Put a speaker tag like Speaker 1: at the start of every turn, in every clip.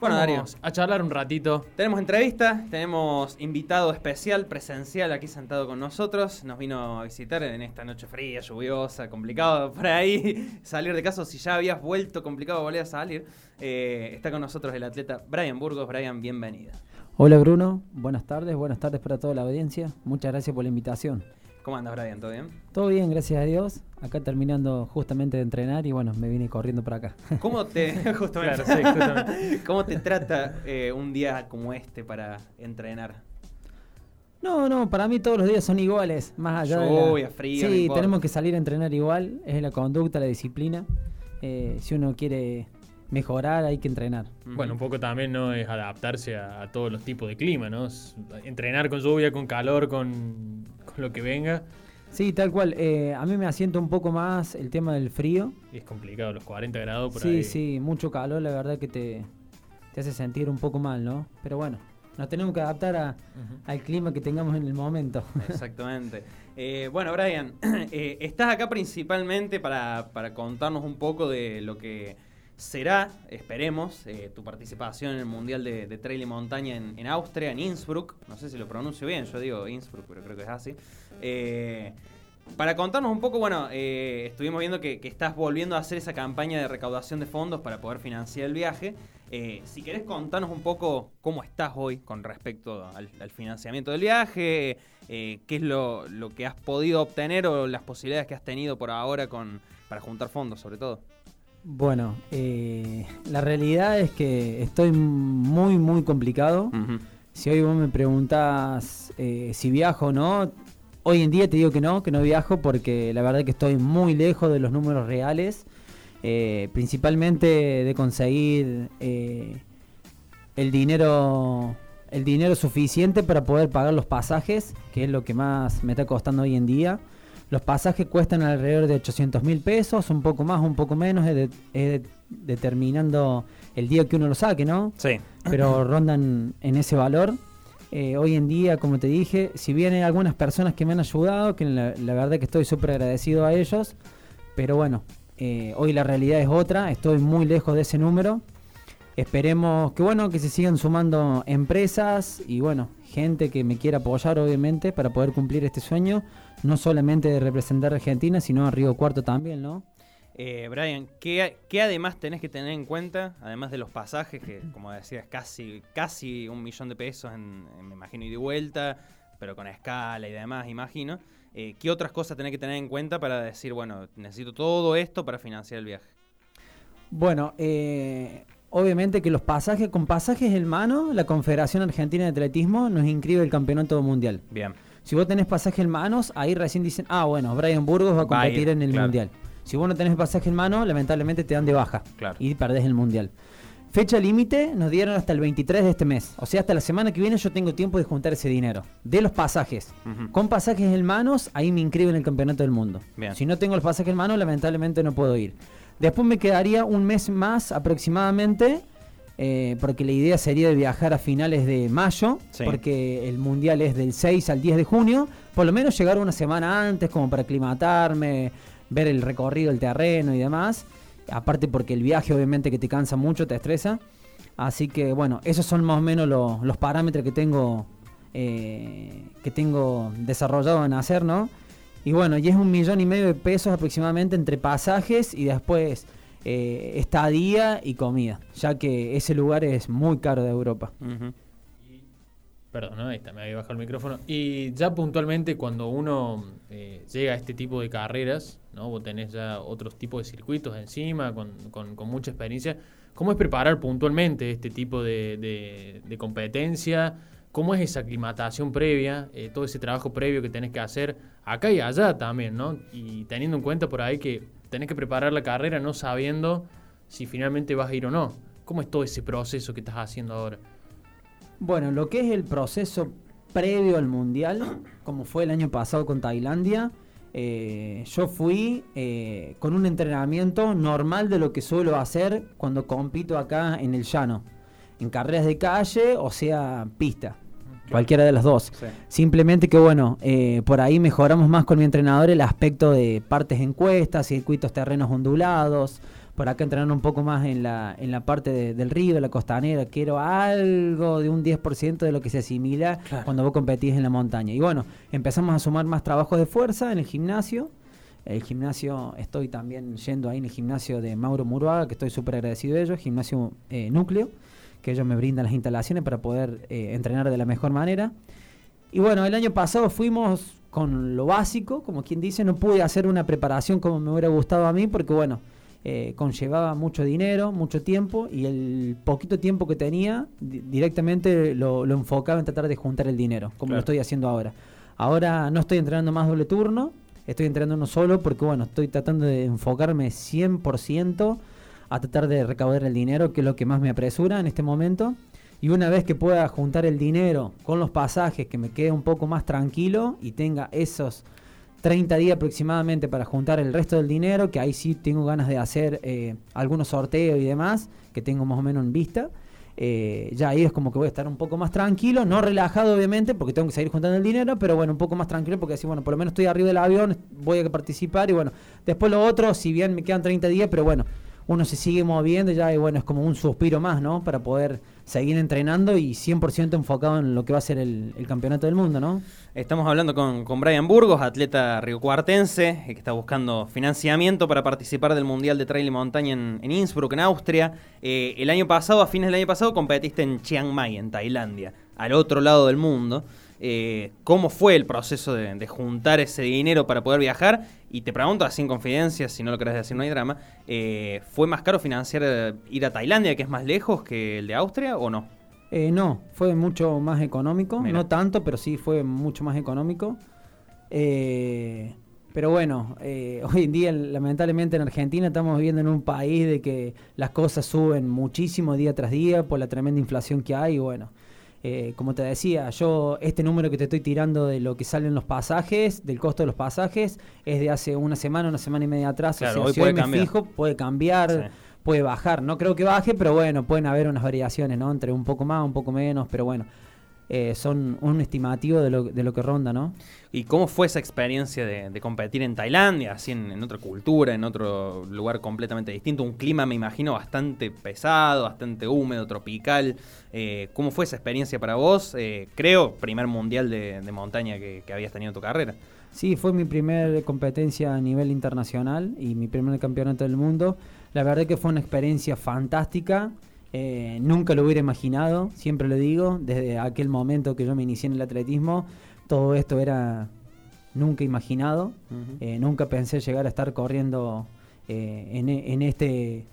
Speaker 1: Bueno, Darío.
Speaker 2: A charlar un ratito.
Speaker 1: Tenemos entrevista, tenemos invitado especial, presencial aquí sentado con nosotros. Nos vino a visitar en esta noche fría, lluviosa, complicado por ahí salir de casa. Si ya habías vuelto complicado volver a salir, eh, está con nosotros el atleta Brian Burgos. Brian, bienvenido.
Speaker 3: Hola Bruno, buenas tardes, buenas tardes para toda la audiencia. Muchas gracias por la invitación.
Speaker 1: ¿Cómo andas, Brian? ¿Todo bien?
Speaker 3: Todo bien, gracias a Dios. Acá terminando justamente de entrenar y bueno, me vine corriendo para acá.
Speaker 1: ¿Cómo te, justamente,
Speaker 2: Claro, sí, justamente.
Speaker 1: ¿cómo te trata eh, un día como este para entrenar?
Speaker 3: No, no, para mí todos los días son iguales, más allá de
Speaker 1: Lluvia,
Speaker 3: la...
Speaker 1: frío,
Speaker 3: Sí, tenemos que salir a entrenar igual, es la conducta, la disciplina. Eh, si uno quiere mejorar, hay que entrenar.
Speaker 2: Bueno, un poco también no es adaptarse a, a todos los tipos de clima, ¿no? Es entrenar con lluvia, con calor, con lo que venga.
Speaker 3: Sí, tal cual. Eh, a mí me asienta un poco más el tema del frío.
Speaker 2: Y es complicado, los 40 grados por
Speaker 3: sí,
Speaker 2: ahí.
Speaker 3: sí, mucho calor, la verdad que te, te hace sentir un poco mal, ¿no? Pero bueno, nos tenemos que adaptar a- al clima que tengamos en el momento.
Speaker 1: Exactamente. Eh, bueno, Brian, eh, estás acá principalmente para, para contarnos un poco de lo que será, esperemos, eh, tu participación en el Mundial de, Trail y Montaña en, Austria, en Innsbruck. No sé si lo pronuncio bien, yo digo Innsbruck, pero creo que es así. Eh, para contarnos un poco, bueno, eh, estuvimos viendo que, estás volviendo a hacer esa campaña de recaudación de fondos para poder financiar el viaje. Si querés contarnos un poco cómo estás hoy con respecto al, financiamiento del viaje, qué es lo, lo que has podido obtener o las posibilidades que has tenido por ahora con, para juntar fondos, sobre todo.
Speaker 3: Bueno, eh, la realidad es que estoy muy, muy complicado. Si hoy vos me preguntás eh, si viajo o no, hoy en día te digo que no, que no viajo porque la verdad que estoy muy lejos de los números reales, eh, principalmente de conseguir eh, el dinero el dinero suficiente para poder pagar los pasajes, que es lo que más me está costando hoy en día. Los pasajes cuestan alrededor de 800 mil pesos, un poco más, un poco menos, es, de- es de- determinando el día que uno lo saque, ¿no?
Speaker 1: Sí.
Speaker 3: pero rondan en ese valor. Eh, hoy en día, como te dije, si bien hay algunas personas que me han ayudado, que la, la verdad que estoy súper agradecido a ellos, pero bueno, eh, hoy la realidad es otra, estoy muy lejos de ese número. Esperemos que bueno, que se sigan sumando empresas y bueno, gente que me quiera apoyar obviamente para poder cumplir este sueño, no solamente de representar a Argentina, sino a Río Cuarto también, ¿no?
Speaker 1: Eh, Brian, ¿qué, qué además tenés que tener en cuenta, además de los pasajes, que como decías, casi, casi un millón de pesos, en, en, me imagino, y de vuelta, pero con escala y demás, imagino? Eh, ¿Qué otras cosas tenés que tener en cuenta para decir, bueno, necesito todo esto para financiar el viaje?
Speaker 3: Bueno, eh, obviamente que los pasajes, con pasajes en mano, la Confederación Argentina de Atletismo nos inscribe el campeonato mundial.
Speaker 1: Bien.
Speaker 3: Si vos tenés pasaje en manos, ahí recién dicen, ah, bueno, Brian Burgos va a competir en el
Speaker 1: claro.
Speaker 3: mundial. Si vos no tenés pasaje en mano, lamentablemente te dan de baja
Speaker 1: Claro.
Speaker 3: y perdés el mundial. Fecha límite nos dieron hasta el 23 de este mes. O sea, hasta la semana que viene yo tengo tiempo de juntar ese dinero. De los pasajes. Con pasajes en manos, ahí me inscriben en el campeonato del mundo.
Speaker 1: Bien.
Speaker 3: Si no tengo los pasajes en mano, lamentablemente no puedo ir. Después me quedaría un mes más aproximadamente, eh, porque la idea sería de viajar a finales de mayo,
Speaker 1: Sí.
Speaker 3: porque el mundial es del 6 al 10 de junio. Por lo menos llegar una semana antes, como para aclimatarme, ver el recorrido del terreno y demás. Aparte porque el viaje obviamente que te cansa mucho, te estresa. Así que bueno, esos son más o menos lo- los parámetros que tengo eh, que tengo desarrollado en hacer, ¿no? Y bueno, y es un millón y medio de pesos aproximadamente entre pasajes y después eh, estadía y comida, ya que ese lugar es muy caro de Europa.
Speaker 2: Perdón, ahí está, me había bajado el micrófono. Y ya puntualmente cuando uno eh, llega a este tipo de carreras, ¿no? Vos tenés ya otros tipos de circuitos encima, con, con- con mucha experiencia. ¿Cómo es preparar puntualmente este tipo de- de competencia? ¿Cómo es esa aclimatación previa? eh, todo ese trabajo previo que tenés que hacer acá y allá también, ¿no? Y teniendo en cuenta por ahí que tenés que preparar la carrera no sabiendo si finalmente vas a ir o no. ¿Cómo es todo ese proceso que estás haciendo ahora?
Speaker 3: Bueno, lo que es el proceso previo al mundial, como fue el año pasado con Tailandia, eh, yo fui eh, con un entrenamiento normal de lo que suelo hacer cuando compito acá en el llano, en carreras de calle o sea pista, cualquiera de las dos.
Speaker 1: Sí.
Speaker 3: Simplemente que bueno, eh, por ahí mejoramos más con mi entrenador el aspecto de partes encuestas, circuitos terrenos ondulados, por acá entrenar un poco más en la, en la parte del río, de la costanera, quiero algo de un 10% de lo que se asimila cuando vos competís en la montaña. Y bueno, empezamos a sumar más trabajo de fuerza en el gimnasio. El gimnasio, estoy también yendo ahí en el gimnasio de Mauro Muruaga, que estoy súper agradecido de ellos, gimnasio eh, núcleo, que ellos me brindan las instalaciones para poder eh, entrenar de la mejor manera. Y bueno, el año pasado fuimos con lo básico, como quien dice, no pude hacer una preparación como me hubiera gustado a mí, porque bueno, eh, conllevaba mucho dinero, mucho tiempo y el poquito tiempo que tenía directamente lo, enfocaba en tratar de juntar el dinero, como lo estoy haciendo ahora. Ahora no estoy entrenando más doble turno, estoy entrenando uno solo porque bueno, estoy tratando de enfocarme 100% a tratar de recaudar el dinero, que es lo que más me apresura en este momento. Y una vez que pueda juntar el dinero con los pasajes, que me quede un poco más tranquilo y tenga esos 30 días aproximadamente para juntar el resto del dinero, que ahí sí tengo ganas de hacer eh, algunos sorteos y demás, que tengo más o menos en vista. Eh, ya ahí es como que voy a estar un poco más tranquilo, no relajado obviamente, porque tengo que seguir juntando el dinero, pero bueno, un poco más tranquilo porque así, bueno, por lo menos estoy arriba del avión, voy a participar y bueno, después lo otro, si bien me quedan 30 días, pero bueno, uno se sigue moviendo ya y bueno, es como un suspiro más, ¿no? Para poder seguir entrenando y 100% enfocado en lo que va a ser el, campeonato del mundo, ¿no?
Speaker 1: Estamos hablando con, con Brian Burgos, atleta riocuartense, eh, que está buscando financiamiento para participar del Mundial de Trail y Montaña en, Innsbruck, en Austria. Eh, el año pasado, a fines del año pasado, competiste en Chiang Mai, en Tailandia, al otro lado del mundo. Eh, cómo fue el proceso de, juntar ese dinero para poder viajar. Y te pregunto, así en confidencia, si no lo querés decir, no hay drama, eh, ¿fue más caro financiar eh, ir a Tailandia, que es más lejos que el de Austria, o no?
Speaker 3: no, fue mucho más económico, no tanto, pero sí fue mucho más económico. pero bueno, hoy en día, lamentablemente en Argentina estamos viviendo en un país de que las cosas suben muchísimo día tras día por la tremenda inflación que hay. Y bueno, eh, como te decía, yo este número que te estoy tirando de lo que salen los pasajes, del costo de los pasajes, es de hace una semana, una semana y media atrás.
Speaker 1: Claro, o sea, si me
Speaker 3: fijo, puede cambiar, puede bajar. No creo que baje, pero bueno, pueden haber unas variaciones, ¿no? Entre un poco más, un poco menos, pero bueno. Eh, son un estimativo de lo, de lo que ronda, ¿no?
Speaker 1: ¿Y cómo fue esa experiencia de, competir en Tailandia, así en, otra cultura, en otro lugar completamente distinto? Un clima, me imagino, bastante pesado, bastante húmedo, tropical. Eh, ¿Cómo fue esa experiencia para vos? Eh, creo, primer mundial de, montaña que, que, habías tenido en tu carrera.
Speaker 3: Sí, fue mi primera competencia a nivel internacional y mi primer campeonato del mundo. La verdad que fue una experiencia fantástica. Eh, nunca lo hubiera imaginado, siempre lo digo, desde aquel momento que yo me inicié en el atletismo, todo esto era nunca imaginado, eh, nunca pensé llegar a estar corriendo eh, en, este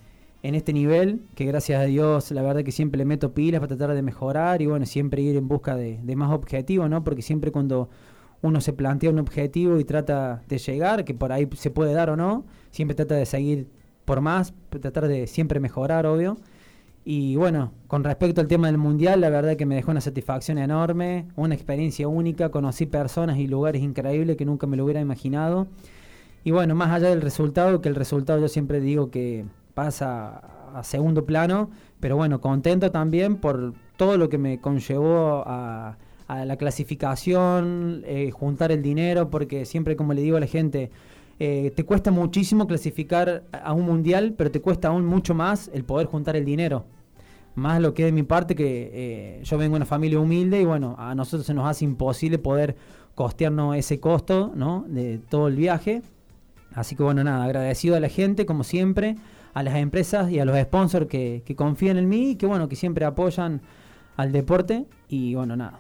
Speaker 3: en este nivel, que gracias a Dios la verdad que siempre le meto pilas para tratar de mejorar y bueno, siempre ir en busca de, de más objetivos, ¿no? Porque siempre cuando uno se plantea un objetivo y trata de llegar, que por ahí se puede dar o no, siempre trata de seguir por más, tratar de siempre mejorar, obvio. Y bueno, con respecto al tema del mundial, la verdad que me dejó una satisfacción enorme, una experiencia única, conocí personas y lugares increíbles que nunca me lo hubiera imaginado. Y bueno, más allá del resultado, que el resultado yo siempre digo que pasa a segundo plano, pero bueno, contento también por todo lo que me conllevó a, la clasificación, eh, juntar el dinero, porque siempre como le digo a la gente, eh, te cuesta muchísimo clasificar a un mundial, pero te cuesta aún mucho más el poder juntar el dinero más lo que de mi parte, que eh, yo vengo de una familia humilde y bueno, a nosotros se nos hace imposible poder costearnos ese costo, ¿no? De todo el viaje. Así que bueno, nada, agradecido a la gente, como siempre, a las empresas y a los sponsors que, confían en mí y que bueno, que siempre apoyan al deporte. Y bueno, nada,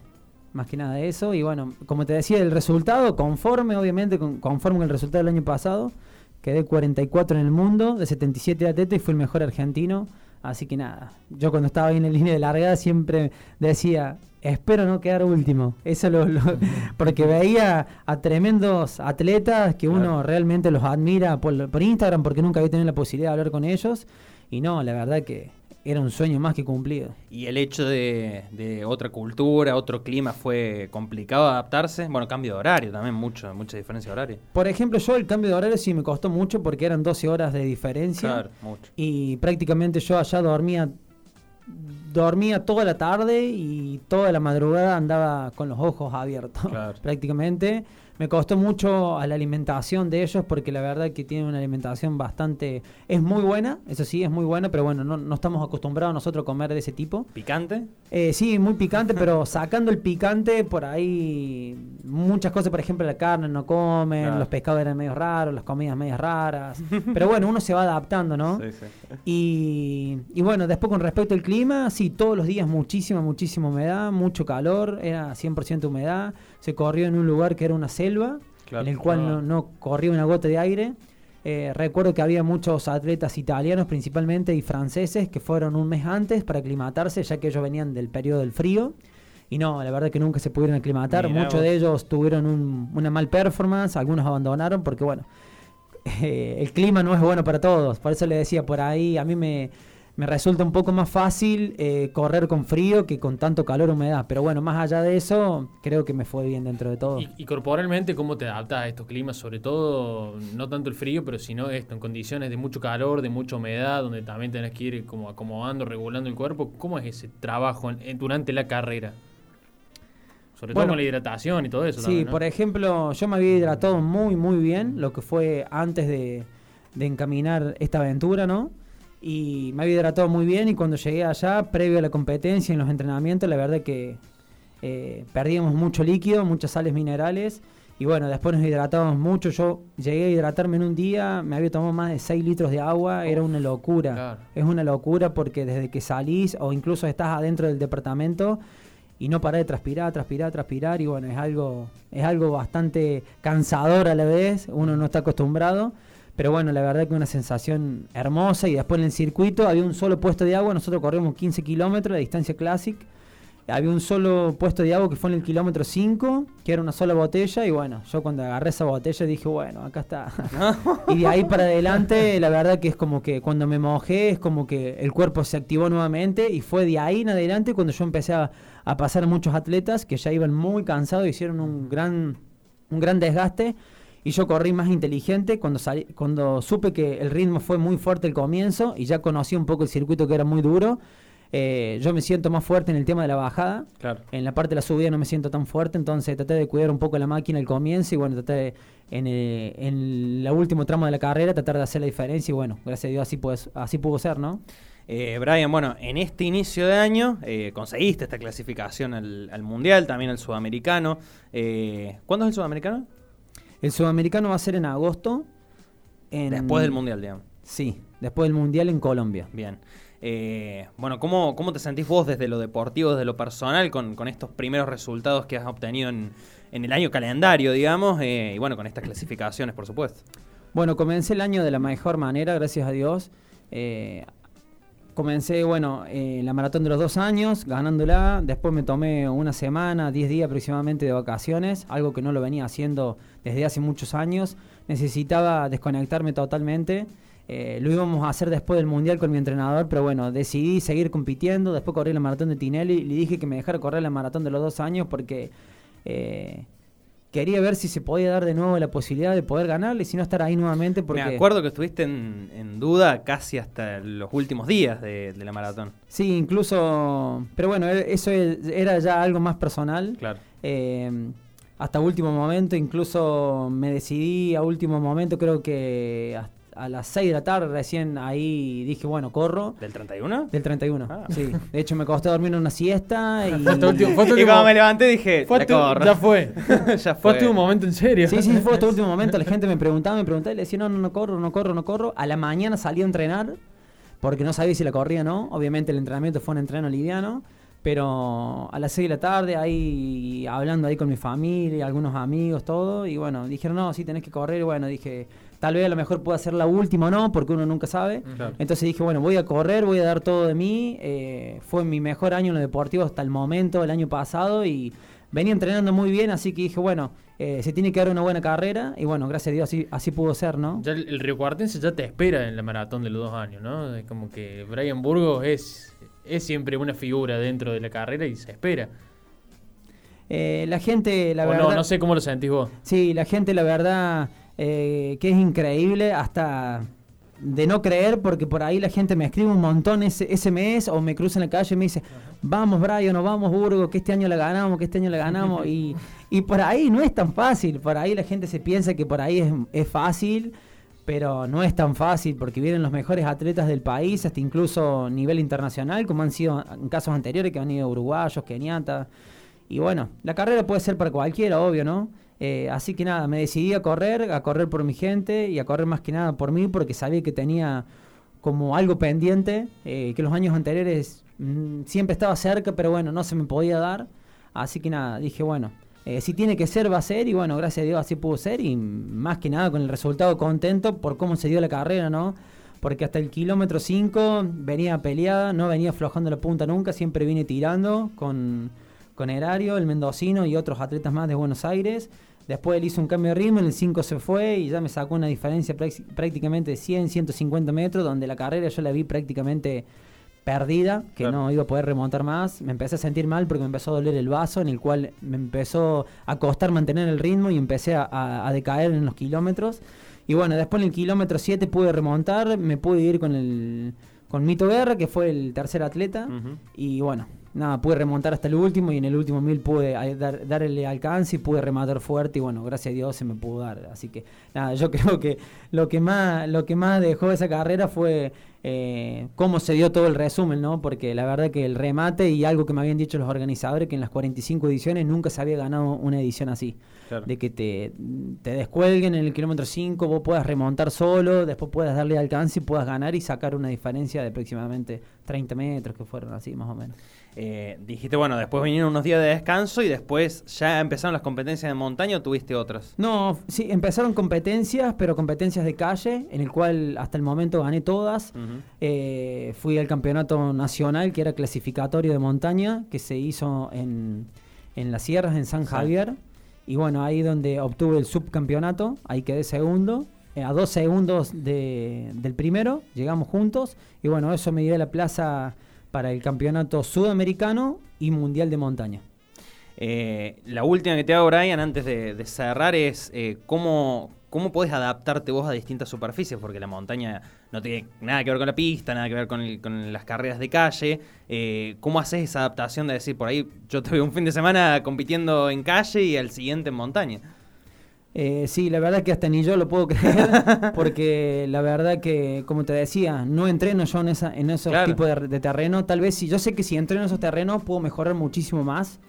Speaker 3: más que nada de eso. Y bueno, como te decía, el resultado, conforme, obviamente, conforme con el resultado del año pasado, quedé 44 en el mundo, de 77 atletas y fui el mejor argentino. Así que nada, yo cuando estaba ahí en la línea de largada siempre decía, espero no quedar último. Eso lo, porque veía a tremendos atletas que uno realmente los admira por, por Instagram porque nunca había tenido la posibilidad de hablar con ellos. Y no, la verdad que era un sueño más que cumplido.
Speaker 1: ¿Y el hecho de, otra cultura, otro clima, fue complicado adaptarse? Bueno, cambio de horario también, mucho, mucha diferencia de horario.
Speaker 3: Por ejemplo, yo el cambio de horario sí me costó mucho porque eran 12 horas de diferencia. Claro, mucho. Y prácticamente yo allá dormía dormía toda la tarde y toda la madrugada andaba con los ojos abiertos, prácticamente. Me costó mucho a la alimentación de ellos porque la verdad que tienen una alimentación bastante... Es muy buena, eso sí, es muy buena, pero bueno, no, no estamos acostumbrados nosotros a comer de ese tipo.
Speaker 1: ¿Picante?
Speaker 3: Eh, sí, muy picante, pero sacando el picante, por ahí muchas cosas, por ejemplo, la carne no comen,
Speaker 1: Claro.
Speaker 3: los pescados eran medio raros, las comidas medias raras. Pero bueno, uno se va adaptando, ¿no?
Speaker 1: Sí, sí.
Speaker 3: Y, y bueno, después con respecto al clima, sí, todos los días muchísima, muchísima humedad, mucho calor, era 100% humedad. Se corrió en un lugar que era una selva,
Speaker 1: Claro.
Speaker 3: en el cual
Speaker 2: Ah.
Speaker 3: no, no corría una gota de aire. Eh, recuerdo que había muchos atletas italianos principalmente y franceses que fueron un mes antes para aclimatarse, ya que ellos venían del periodo del frío. Y no, la verdad que nunca se pudieron aclimatar.
Speaker 1: Mirá
Speaker 3: Muchos
Speaker 1: vos.
Speaker 3: de ellos tuvieron un- una mal performance, algunos abandonaron porque, bueno, eh, el clima no es bueno para todos. Por eso le decía, por ahí a mí me, me resulta un poco más fácil eh, correr con frío que con tanto calor o humedad. Pero bueno, más allá de eso, creo que me fue bien dentro de todo.
Speaker 2: Y, y corporalmente, ¿cómo te adaptas a estos climas? Sobre todo, no tanto el frío, pero sino esto, en condiciones de mucho calor, de mucha humedad, donde también tenés que ir como acomodando, regulando el cuerpo. ¿Cómo es ese trabajo en- en- durante la carrera? Sobre todo con la hidratación y todo eso.
Speaker 3: Sí,
Speaker 2: también, ¿no?
Speaker 3: por ejemplo, yo me había hidratado muy, muy bien, lo que fue antes de, de encaminar esta aventura, ¿no? Y me había hidratado muy bien y cuando llegué allá, previo a la competencia, en los entrenamientos, la verdad que eh, perdíamos mucho líquido, muchas sales minerales. Y bueno, después nos hidratábamos mucho. Yo llegué a hidratarme en un día, me había tomado más de 6 litros de agua, era una locura.
Speaker 2: Claro.
Speaker 3: Es una locura porque desde que salís o incluso estás adentro del departamento y no parás de transpirar, transpirar, transpirar y bueno, es algo, es algo bastante cansador a la vez, uno no está acostumbrado, pero bueno, la verdad que una sensación hermosa. Y después en el circuito había un solo puesto de agua, nosotros corrimos 15 kilómetros de distancia classic, había un solo puesto de agua que fue en el kilómetro 5, que era una sola botella. Y bueno, yo cuando agarré esa botella dije, bueno, acá está. y de ahí para adelante, la verdad que es como que cuando me mojé, es como que el cuerpo se activó nuevamente. Y fue de ahí en adelante cuando yo empecé a, a pasar a muchos atletas que ya iban muy cansados, hicieron un gran, un gran desgaste y yo corrí más inteligente cuando, salí, cuando supe que el ritmo fue muy fuerte al comienzo y ya conocí un poco el circuito que era muy duro. eh, yo me siento más fuerte en el tema de la bajada.
Speaker 1: Claro.
Speaker 3: En la parte de la subida no me siento tan fuerte, entonces traté de cuidar un poco la máquina al comienzo y bueno, traté de, en, el, en el último tramo de la carrera tratar de hacer la diferencia y bueno, gracias a Dios así, pues, así pudo ser, ¿no?
Speaker 1: Eh, Brian, bueno, en este inicio de año eh, conseguiste esta clasificación al, al Mundial, también al Sudamericano. Eh, ¿Cuándo es el Sudamericano?
Speaker 3: El sudamericano va a ser en agosto. en-
Speaker 1: Después del Mundial, digamos.
Speaker 3: Sí, después del Mundial en Colombia.
Speaker 1: Bien. Eh, bueno, ¿cómo, ¿cómo te sentís vos desde lo deportivo, desde lo personal, con, con estos primeros resultados que has obtenido en, en el año calendario, digamos? eh, y bueno, con estas clasificaciones, por supuesto.
Speaker 3: Bueno, comencé el año de la mejor manera, gracias a Dios. Eh, comencé, bueno, eh, la maratón de los dos años, ganándola. Después me tomé una semana, 10 días aproximadamente de vacaciones, algo que no lo venía haciendo desde hace muchos años. Necesitaba desconectarme totalmente. Eh, lo íbamos a hacer después del Mundial con mi entrenador, pero bueno, decidí seguir compitiendo. Después corrí la maratón de Tinelli. Le dije que me dejara correr la maratón de los dos años porque eh, quería ver si se podía dar de nuevo la posibilidad de poder ganarle y si no estar ahí nuevamente. Porque,
Speaker 1: Me acuerdo que estuviste en, en duda casi hasta los últimos días de, de la maratón.
Speaker 3: Sí, incluso. Pero bueno, e- eso e- era ya algo más personal.
Speaker 1: Claro.
Speaker 3: Eh, hasta último momento, incluso me decidí a último momento, creo que a, a las 6 de la tarde recién ahí dije, bueno, corro.
Speaker 1: ¿Del 31?
Speaker 3: Del 31,
Speaker 1: Ah.
Speaker 3: sí. De hecho, me costó dormir una siesta y...
Speaker 2: Fue tu último- fue tu
Speaker 1: Y
Speaker 2: último-
Speaker 1: cuando me levanté dije,
Speaker 2: fue tu- ya fue.
Speaker 1: ya
Speaker 2: Fue tu momento en serio.
Speaker 3: Sí, sí, fue hasta último momento. La gente me preguntaba, me preguntaba y le decía, no, no, no corro, no corro, no corro. A la mañana salí a entrenar porque no sabía si la corría o no. Obviamente el entrenamiento fue un entreno liviano. Pero a las 6 de la tarde, ahí hablando ahí con mi familia, algunos amigos, todo. Y bueno, dijeron, no, sí tenés que correr. Y bueno, dije, tal vez a lo mejor pueda ser la última o no, porque uno nunca sabe.
Speaker 2: Claro.
Speaker 3: Entonces dije, bueno, voy a correr, voy a dar todo de mí. Eh, fue mi mejor año en lo deportivo hasta el momento, el año pasado, y venía entrenando muy bien, así que dije, bueno, eh, se tiene que dar una buena carrera, y bueno, gracias a Dios así, así pudo ser, ¿no?
Speaker 2: Ya el, el Río Cuartense ya te espera en la maratón de los dos años, ¿no? Es como que Brian Burgos es, es siempre una figura dentro de la carrera y se espera.
Speaker 3: Eh, la gente, la
Speaker 2: o
Speaker 3: verdad...
Speaker 2: no, no sé cómo lo sentís vos.
Speaker 3: Sí, la gente, la verdad, eh, que es increíble, hasta de no creer porque por ahí la gente me escribe un montón ese, ese mes o me cruza en la calle y me dice, vamos Brian o vamos Burgo, que este año la ganamos, que este año la ganamos. y, y por ahí no es tan fácil, por ahí la gente se piensa que por ahí es, es fácil pero no es tan fácil porque vienen los mejores atletas del país, hasta incluso a nivel internacional, como han sido en casos anteriores que han ido uruguayos, keniatas. Y bueno, la carrera puede ser para cualquiera, obvio, ¿no? Eh, así que nada, me decidí a correr, a correr por mi gente y a correr más que nada por mí porque sabía que tenía como algo pendiente, eh, que los años anteriores mm, siempre estaba cerca, pero bueno, no se me podía dar. Así que nada, dije, bueno, eh, si tiene que ser, va a ser, y bueno, gracias a Dios así pudo ser, y más que nada con el resultado contento por cómo se dio la carrera, ¿no? Porque hasta el kilómetro 5 venía peleada, no venía aflojando la punta nunca, siempre vine tirando con con Herario, el mendocino y otros atletas más de Buenos Aires. Después él hizo un cambio de ritmo, en el 5 se fue y ya me sacó una diferencia prácticamente de 100, 150 metros, donde la carrera yo la vi prácticamente perdida, que no iba a poder remontar más. Me empecé a sentir mal porque me empezó a doler el vaso, en el cual me empezó a costar mantener el ritmo y empecé a, decaer en los kilómetros. Y bueno, después en el kilómetro 7 pude remontar, me pude ir con el con Mito Guerra, que fue el tercer atleta. Y bueno, nada, pude remontar hasta el último y en el último mil pude eh, dar, darle alcance y pude rematar fuerte y bueno, gracias a Dios se me pudo dar. Así que nada, yo creo que lo que más, lo que más dejó esa carrera fue eh, cómo se dio todo el resumen, ¿no? Porque la verdad que el remate y algo que me habían dicho los organizadores, que en las 45 ediciones nunca se había ganado una edición así. De que te, te descuelguen en el kilómetro 5, vos puedas remontar solo, después puedas darle alcance y puedas ganar y sacar una diferencia de aproximadamente 30 metros, que fueron así más o menos.
Speaker 1: Eh, dijiste, bueno, después vinieron unos días de descanso y después ya empezaron las competencias de montaña o tuviste otras?
Speaker 3: No, sí, empezaron competencias, pero competencias de calle, en el cual hasta el momento gané todas. Eh, fui al campeonato nacional, que era clasificatorio de montaña, que se hizo en, en las sierras, en San Javier. Y bueno, ahí donde obtuve el subcampeonato, ahí quedé segundo. Eh, a dos segundos del primero, llegamos juntos. Y bueno, eso me dio la plaza para el campeonato sudamericano y mundial de montaña.
Speaker 1: Eh, la última que te hago, Brian, antes de, cerrar, es eh, cómo, cómo podés adaptarte vos a distintas superficies, porque la montaña no tiene nada que ver con la pista, nada que ver con, las carreras de calle. Eh, ¿Cómo haces esa adaptación de decir, por ahí yo te veo un fin de semana compitiendo en calle y al siguiente en montaña?
Speaker 3: Eh, sí, la verdad que hasta ni yo lo puedo creer, porque la verdad que, como te decía, no entreno yo en, esa, en esos tipos de, terreno. Tal vez si yo sé que si entreno en esos terrenos puedo mejorar muchísimo más,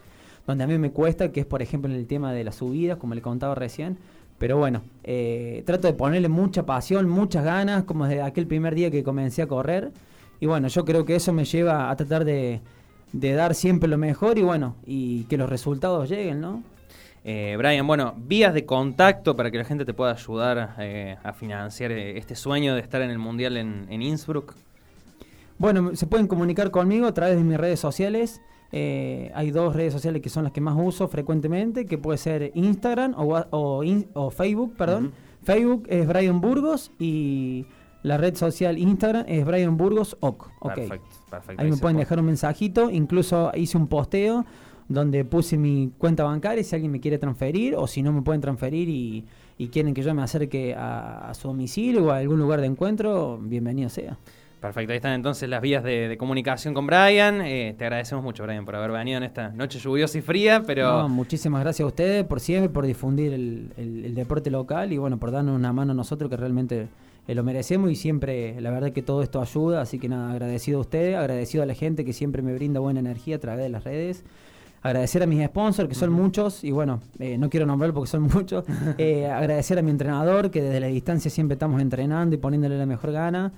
Speaker 3: donde a mí me cuesta, que es por ejemplo en el tema de las subidas, como le contaba recién. Pero bueno, eh, trato de ponerle mucha pasión, muchas ganas, como desde aquel primer día que comencé a correr. Y bueno, yo creo que eso me lleva a tratar de, de dar siempre lo mejor y bueno, y que los resultados lleguen, ¿no?
Speaker 1: Eh, Brian, bueno, vías de contacto para que la gente te pueda ayudar eh, a financiar este sueño de estar en el Mundial en, Innsbruck.
Speaker 3: Bueno, se pueden comunicar conmigo a través de mis redes sociales. Hay dos redes sociales que son las que más uso frecuentemente, que puede ser Instagram o, Facebook, perdón. Facebook es Brian Burgos y la red social Instagram es Brian Burgos OK. Perfecto, perfecto. Ahí me pueden dejar un mensajito, incluso hice un posteo donde puse mi cuenta bancaria si alguien me quiere transferir o si no me pueden transferir y, quieren que yo me acerque a, su domicilio o a algún lugar de encuentro, bienvenido sea.
Speaker 1: Perfecto, ahí están entonces las vías de, comunicación con Brian. Eh, te agradecemos mucho, Brian, por haber venido en esta noche lluviosa y fría, pero...
Speaker 3: muchísimas gracias a ustedes por siempre, por difundir el, deporte local y bueno, por darnos una mano a nosotros que realmente eh, lo merecemos y siempre, la verdad que todo esto ayuda, así que nada, agradecido a ustedes, agradecido a la gente que siempre me brinda buena energía a través de las redes agradecer a mis sponsors, que son muchos, y bueno, eh, no quiero nombrarlo porque son muchos. Eh, agradecer a mi entrenador, que desde la distancia siempre estamos entrenando y poniéndole la mejor gana.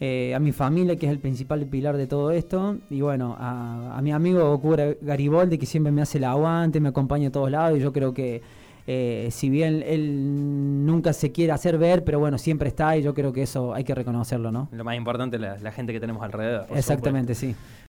Speaker 3: Eh, a mi familia, que es el principal pilar de todo esto. Y bueno, a, mi amigo Goku Garibaldi, que siempre me hace el aguante, me acompaña a todos lados. Y yo creo que, si bien él nunca se quiere hacer ver, pero bueno, siempre está. Y yo creo que eso hay que reconocerlo, ¿no?
Speaker 1: Lo más importante es la, gente que tenemos alrededor.
Speaker 3: Exactamente, sí.